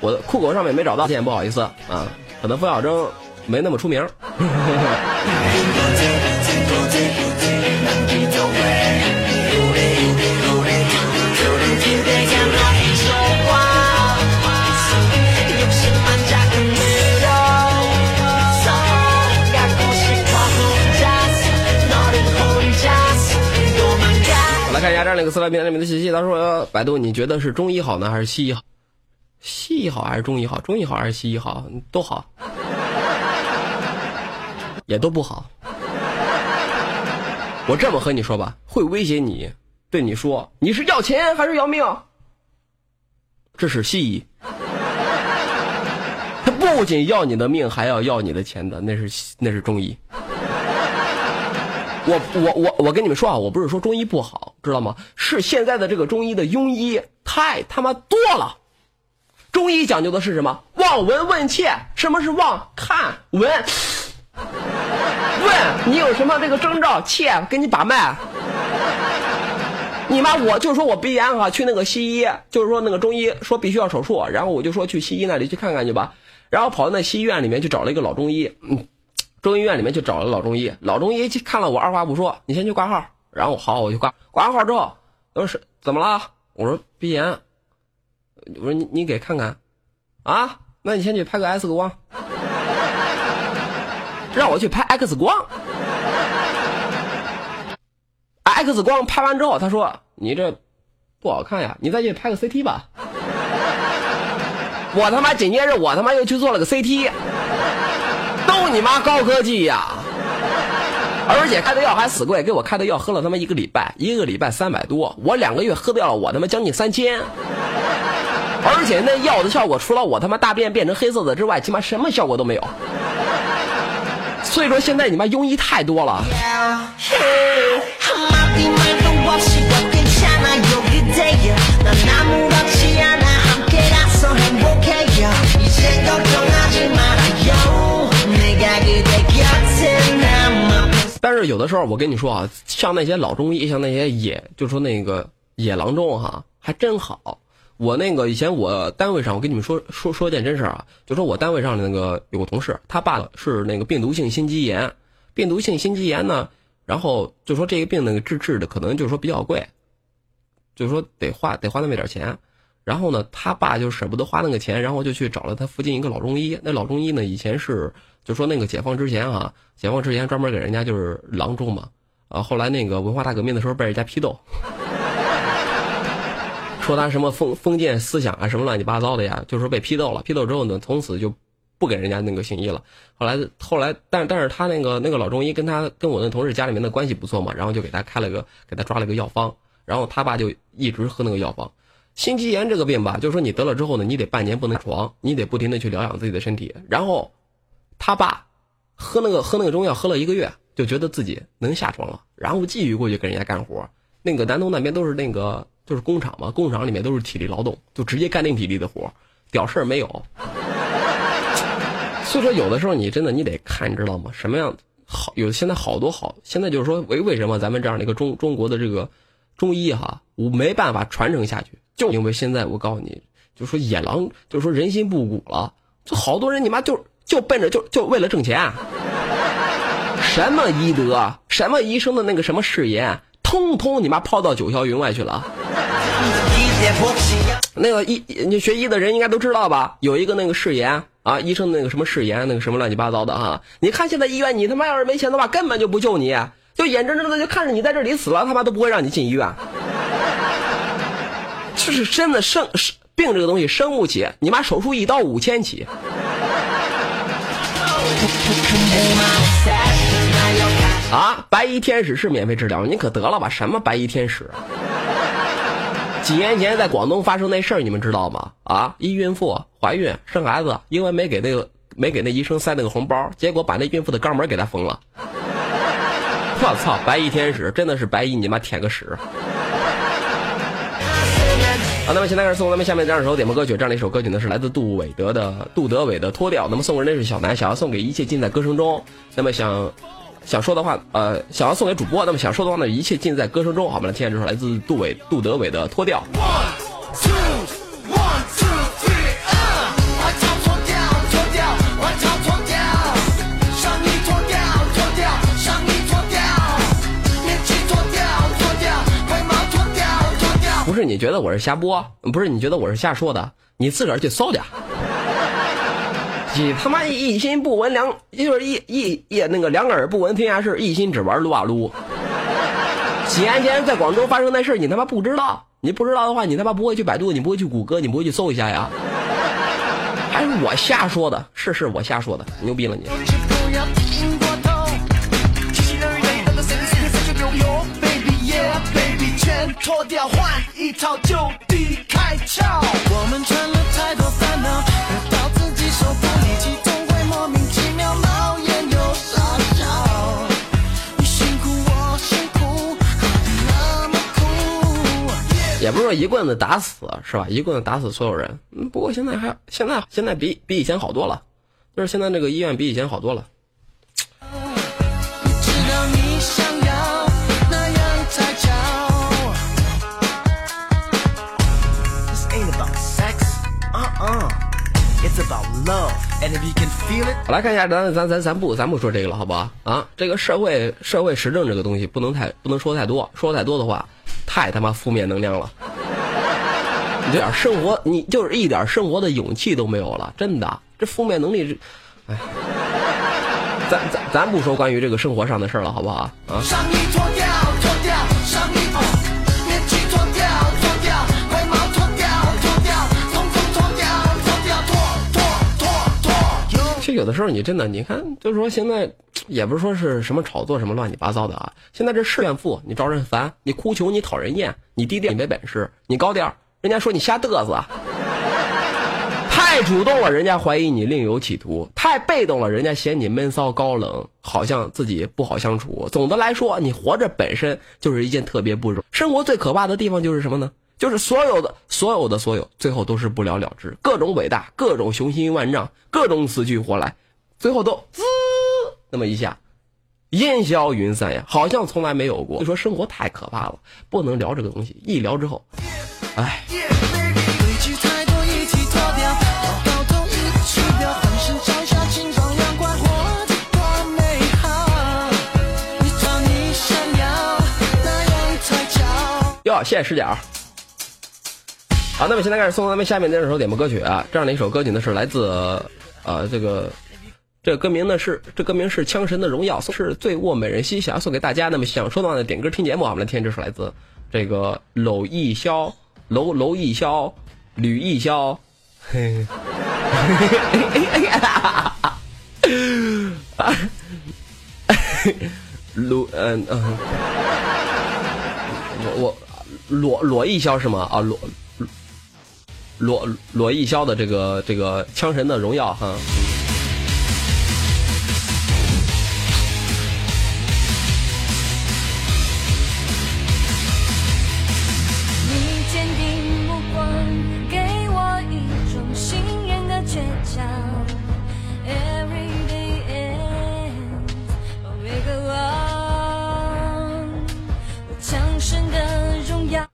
我的酷狗上面没找到，不好意思啊，可能冯小征没那么出名。*laughs* 我来看一下这样的一个私聊平台里面的信息，他说：“百度，你觉得是中医好呢，还是西医好？西医好还是中医好？中医好还是西医好？都好，也都不好。我这么和你说吧，会威胁你，对你说你是要钱还是要命？这是西医，他不仅要你的命，还要要你的钱的，那是那是中医。”我我我我跟你们说啊，我不是说中医不好，知道吗？是现在的这个中医的庸医太他妈多了。中医讲究的是什么？望闻问切。什么是望？看闻。问你有什么这个征兆？切，给你把脉。你妈，我就说我鼻炎哈，去那个西医，就是说那个中医说必须要手术，然后我就说去西医那里去看看去吧，然后跑到那西医院里面去找了一个老中医，嗯。中医院里面去找了老中医，老中医去看了我二话不说，你先去挂号。然后好，我就挂，挂完号之后，他说是怎么了？我说鼻炎。我说你你给看看，啊？那你先去拍个 X 光，让我去拍 X 光。X 光拍完之后，他说你这不好看呀，你再去拍个 CT 吧。我他妈紧接着我他妈又去做了个 CT。都你妈高科技呀！而且开的药还死贵，给我开的药喝了他妈一个礼拜，一个礼拜三百多，我两个月喝掉了我他妈将近三千。而且那药的效果除了我他妈大便变成黑色的之外起码什么效果都没有。所以说现在你妈庸医太多了。但是有的时候我跟你说啊像那些老中医像那些野就说那个野郎中哈还真好。我那个以前我单位上，我跟你们说说说件真事儿啊，就说我单位上的那个有个同事，他爸是那个病毒性心肌炎，病毒性心肌炎呢，然后就说这个病那个治治的可能就是说比较贵，就是说得花得花那么点钱。然后呢，他爸就舍不得花那个钱，然后就去找了他附近一个老中医。那老中医呢，以前是就说那个解放之前啊，解放之前专门给人家就是郎中嘛。啊，后来那个文化大革命的时候被人家批斗，说他什么封封建思想啊，什么乱七八糟的呀，就是说被批斗了。批斗之后呢，从此就不给人家那个行医了。后来后来，但但是他那个那个老中医跟他跟我那同事家里面的关系不错嘛，然后就给他开了个给他抓了个药方，然后他爸就一直喝那个药方。心肌炎这个病吧，就是说你得了之后呢，你得半年不能床，你得不停的去疗养自己的身体。然后，他爸喝那个喝那个中药喝了一个月，就觉得自己能下床了，然后继续过去给人家干活。那个南通那边都是那个就是工厂嘛，工厂里面都是体力劳动，就直接干定体力的活，屌事儿没有。*laughs* 所以说，有的时候你真的你得看，你知道吗？什么样好？有现在好多好，现在就是说为为什么咱们这样的一个中中国的这个中医哈，我没办法传承下去。就因为现在我告诉你，就说野狼，就说人心不古了，就好多人你妈就就奔着就就为了挣钱，什么医德，什么医生的那个什么誓言，通通你妈抛到九霄云外去了。那个医你学医的人应该都知道吧？有一个那个誓言啊，医生那个什么誓言，那个什么乱七八糟的哈。你看现在医院，你他妈要是没钱的话，根本就不救你，就眼睁睁的就看着你在这里死了，他妈都不会让你进医院。就是真的生生病这个东西生不起，你妈手术一刀五千起。啊，白衣天使是免费治疗，你可得了吧？什么白衣天使？几年前在广东发生那事儿，你们知道吗？啊，一孕妇怀孕生孩子，因为没给那个没给那医生塞那个红包，结果把那孕妇的肛门给他封了。*laughs* 我操，白衣天使真的是白衣你妈舔个屎！好，那么现在开始送咱们下面这样一首点播歌曲，这样的一首歌曲呢是来自杜伟德的杜德伟的脱掉。那么送人的是小南，想要送给一切尽在歌声中。那么想想说的话，呃，想要送给主播，那么想说的话呢，一切尽在歌声中。好，我们来听这首来自杜伟杜德伟的脱掉。不是你觉得我是瞎播，不是你觉得我是瞎说的，你自个儿去搜去。你他妈一心不闻两，就是一一一那个两耳不闻天下事，一心只玩撸啊撸。几年前在广州发生那事你他妈不知道？你不知道的话，你他妈不会去百度，你不会去谷歌，你不会去搜一下呀？还是我瞎说的？是是我瞎说的，牛逼了你！脱掉，换一套，就地开窍。我们穿不是说一棍子打死是吧？一棍子打死所有人。嗯，不过现在还现在现在比比以前好多了，就是现在这个医院比以前好多了。知道你想要那样才叫。This ain't about sex, uh-uh. It's about love, and if you can feel it. 好来看一下，咱咱咱咱不咱不说这个了，好不好？啊，这个社会社会时政这个东西不能太不能说太多，说太多的话，太他妈负面能量了。你这点生活，你就是一点生活的勇气都没有了，真的，这负面能力，这，哎，咱咱咱不说关于这个生活上的事了，好不好？啊，有的时候你真的，你看，就是说现在也不是说是什么炒作什么乱七八糟的啊。现在这是怨妇，你招人烦；你哭穷，你讨人厌；你低调，你没本事；你高调，人家说你瞎嘚瑟。太主动了，人家怀疑你另有企图；太被动了，人家嫌你闷骚高冷，好像自己不好相处。总的来说，你活着本身就是一件特别不容。生活最可怕的地方就是什么呢？就是所有的所有的所有，最后都是不了了之，各种伟大，各种雄心万丈，各种死去活来，最后都滋那么一下，烟消云散呀，好像从来没有过。就说生活太可怕了，不能聊这个东西，一聊之后，哎。哟，谢谢师姐。好，那么现在开始送咱们下面这首点播歌曲啊，这样的一首歌曲呢是来自呃这个这个歌名呢是这歌名是《枪神的荣耀》，是醉卧美人兮，想要送给大家。那么想说的话呢，点歌听节目啊，我们来听这首来自这个娄艺潇、娄娄艺潇、吕艺潇，嘿，卢嗯嗯，我我罗罗艺潇是吗？啊罗。罗罗艺潇的这个这个《枪神的荣耀》哈。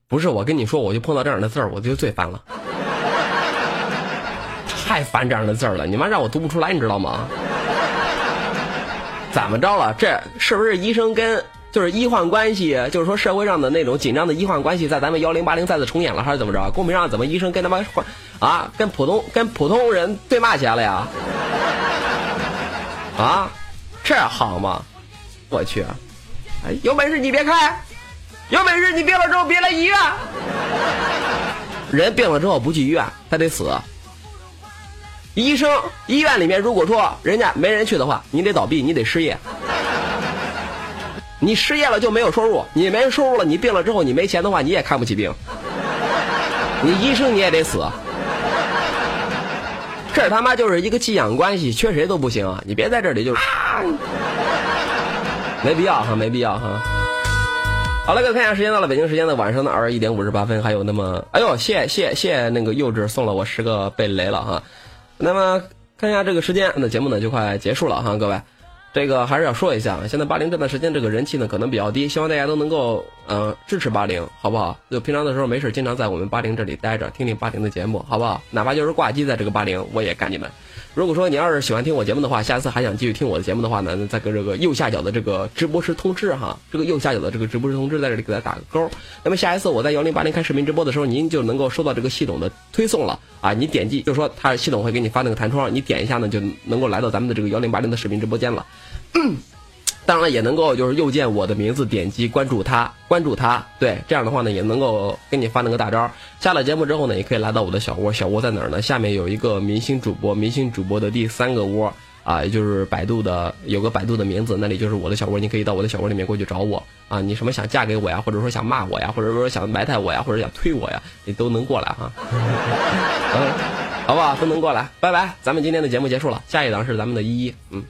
不是我跟你说，我就碰到这样的字儿，我就最烦了，太烦这样的字儿了，你妈让我读不出来，你知道吗？怎么着了？这是不是医生跟就是医患关系，就是说社会上的那种紧张的医患关系，在咱们幺零八零再次重演了，还是怎么着？公屏上怎么医生跟他妈患啊，跟普通跟普通人对骂起来了呀？啊，这好吗？我去，哎，有本事你别开，有本事你病了之后别来医院。人病了之后不去医院，他得死。医生医院里面如果说人家没人去的话，你得倒闭，你得失业。你失业了就没有收入，你没收入了，你病了之后你没钱的话，你也看不起病。你医生你也得死。这他妈就是一个寄养关系，缺谁都不行啊！你别在这里就是，没必要哈，没必要哈。好了，各位看一下时间到了，北京时间的晚上的二十一点五十八分，还有那么，哎呦，谢谢谢谢那个幼稚送了我十个贝雷了哈。那么看一下这个时间，那节目呢就快结束了哈，各位。这个还是要说一下，现在八零这段时间这个人气呢可能比较低，希望大家都能够嗯支持八零，好不好？就平常的时候没事经常在我们八零这里待着，听听八零的节目，好不好？哪怕就是挂机在这个八零，我也干你们。如果说你要是喜欢听我节目的话，下次还想继续听我的节目的话呢，再跟这个右下角的这个直播时通知哈，这个右下角的这个直播时通知在这里给他打个勾。那么下一次我在幺零八零开视频直播的时候，您就能够收到这个系统的推送了啊！你点击就是说，它系统会给你发那个弹窗，你点一下呢，就能够来到咱们的这个幺零八零的视频直播间了。当然了，也能够就是右键我的名字，点击关注他，关注他，对，这样的话呢，也能够给你发那个大招。下了节目之后呢，也可以来到我的小窝，小窝在哪儿呢？下面有一个明星主播，明星主播的第三个窝啊，也就是百度的有个百度的名字，那里就是我的小窝，你可以到我的小窝里面过去找我啊。你什么想嫁给我呀，或者说想骂我呀，或者说想埋汰我呀，或者想推我呀，你都能过来哈。嗯，好不好？都能过来。拜拜，咱们今天的节目结束了，下一档是咱们的依依，嗯。